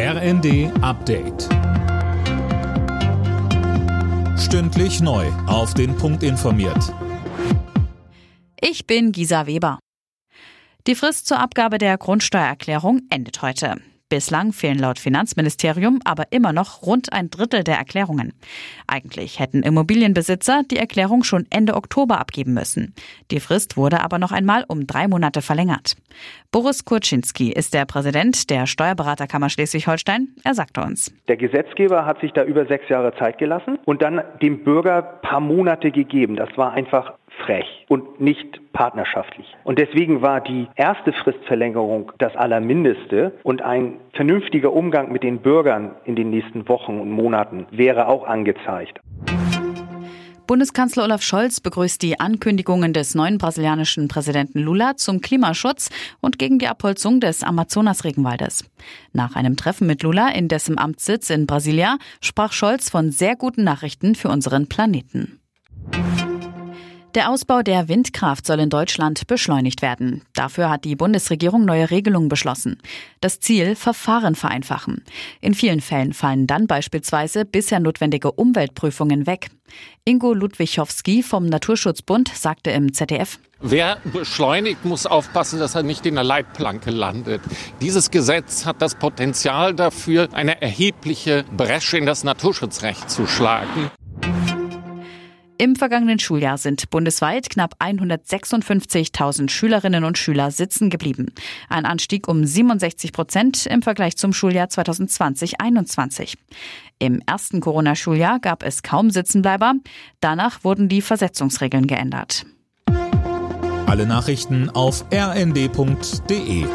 RND Update. Stündlich neu. Auf den Punkt informiert. Ich bin Gisa Weber. Die Frist zur Abgabe der Grundsteuererklärung endet heute. Bislang fehlen laut Finanzministerium aber immer noch rund ein Drittel der Erklärungen. Eigentlich hätten Immobilienbesitzer die Erklärung schon Ende Oktober abgeben müssen. Die Frist wurde aber noch einmal um drei Monate verlängert. Boris Kurczynski ist der Präsident der Steuerberaterkammer Schleswig-Holstein. Er sagte uns. Der Gesetzgeber hat sich da über sechs Jahre Zeit gelassen und dann dem Bürger paar Monate gegeben. Das war einfach frech und nicht partnerschaftlich. Und deswegen war die erste Fristverlängerung das Allermindeste und ein vernünftiger Umgang mit den Bürgern in den nächsten Wochen und Monaten wäre auch angezeigt. Bundeskanzler Olaf Scholz begrüßt die Ankündigungen des neuen brasilianischen Präsidenten Lula zum Klimaschutz und gegen die Abholzung des Amazonas-Regenwaldes. Nach einem Treffen mit Lula in dessen Amtssitz in Brasilia sprach Scholz von sehr guten Nachrichten für unseren Planeten. Der Ausbau der Windkraft soll in Deutschland beschleunigt werden. Dafür hat die Bundesregierung neue Regelungen beschlossen. Das Ziel Verfahren vereinfachen. In vielen Fällen fallen dann beispielsweise bisher notwendige Umweltprüfungen weg. Ingo Ludwichowski vom Naturschutzbund sagte im ZDF, Wer beschleunigt, muss aufpassen, dass er nicht in der Leitplanke landet. Dieses Gesetz hat das Potenzial dafür, eine erhebliche Bresche in das Naturschutzrecht zu schlagen. Im vergangenen Schuljahr sind bundesweit knapp 156.000 Schülerinnen und Schüler sitzen geblieben. Ein Anstieg um 67 Prozent im Vergleich zum Schuljahr 2020-21. Im ersten Corona-Schuljahr gab es kaum Sitzenbleiber. Danach wurden die Versetzungsregeln geändert. Alle Nachrichten auf rnd.de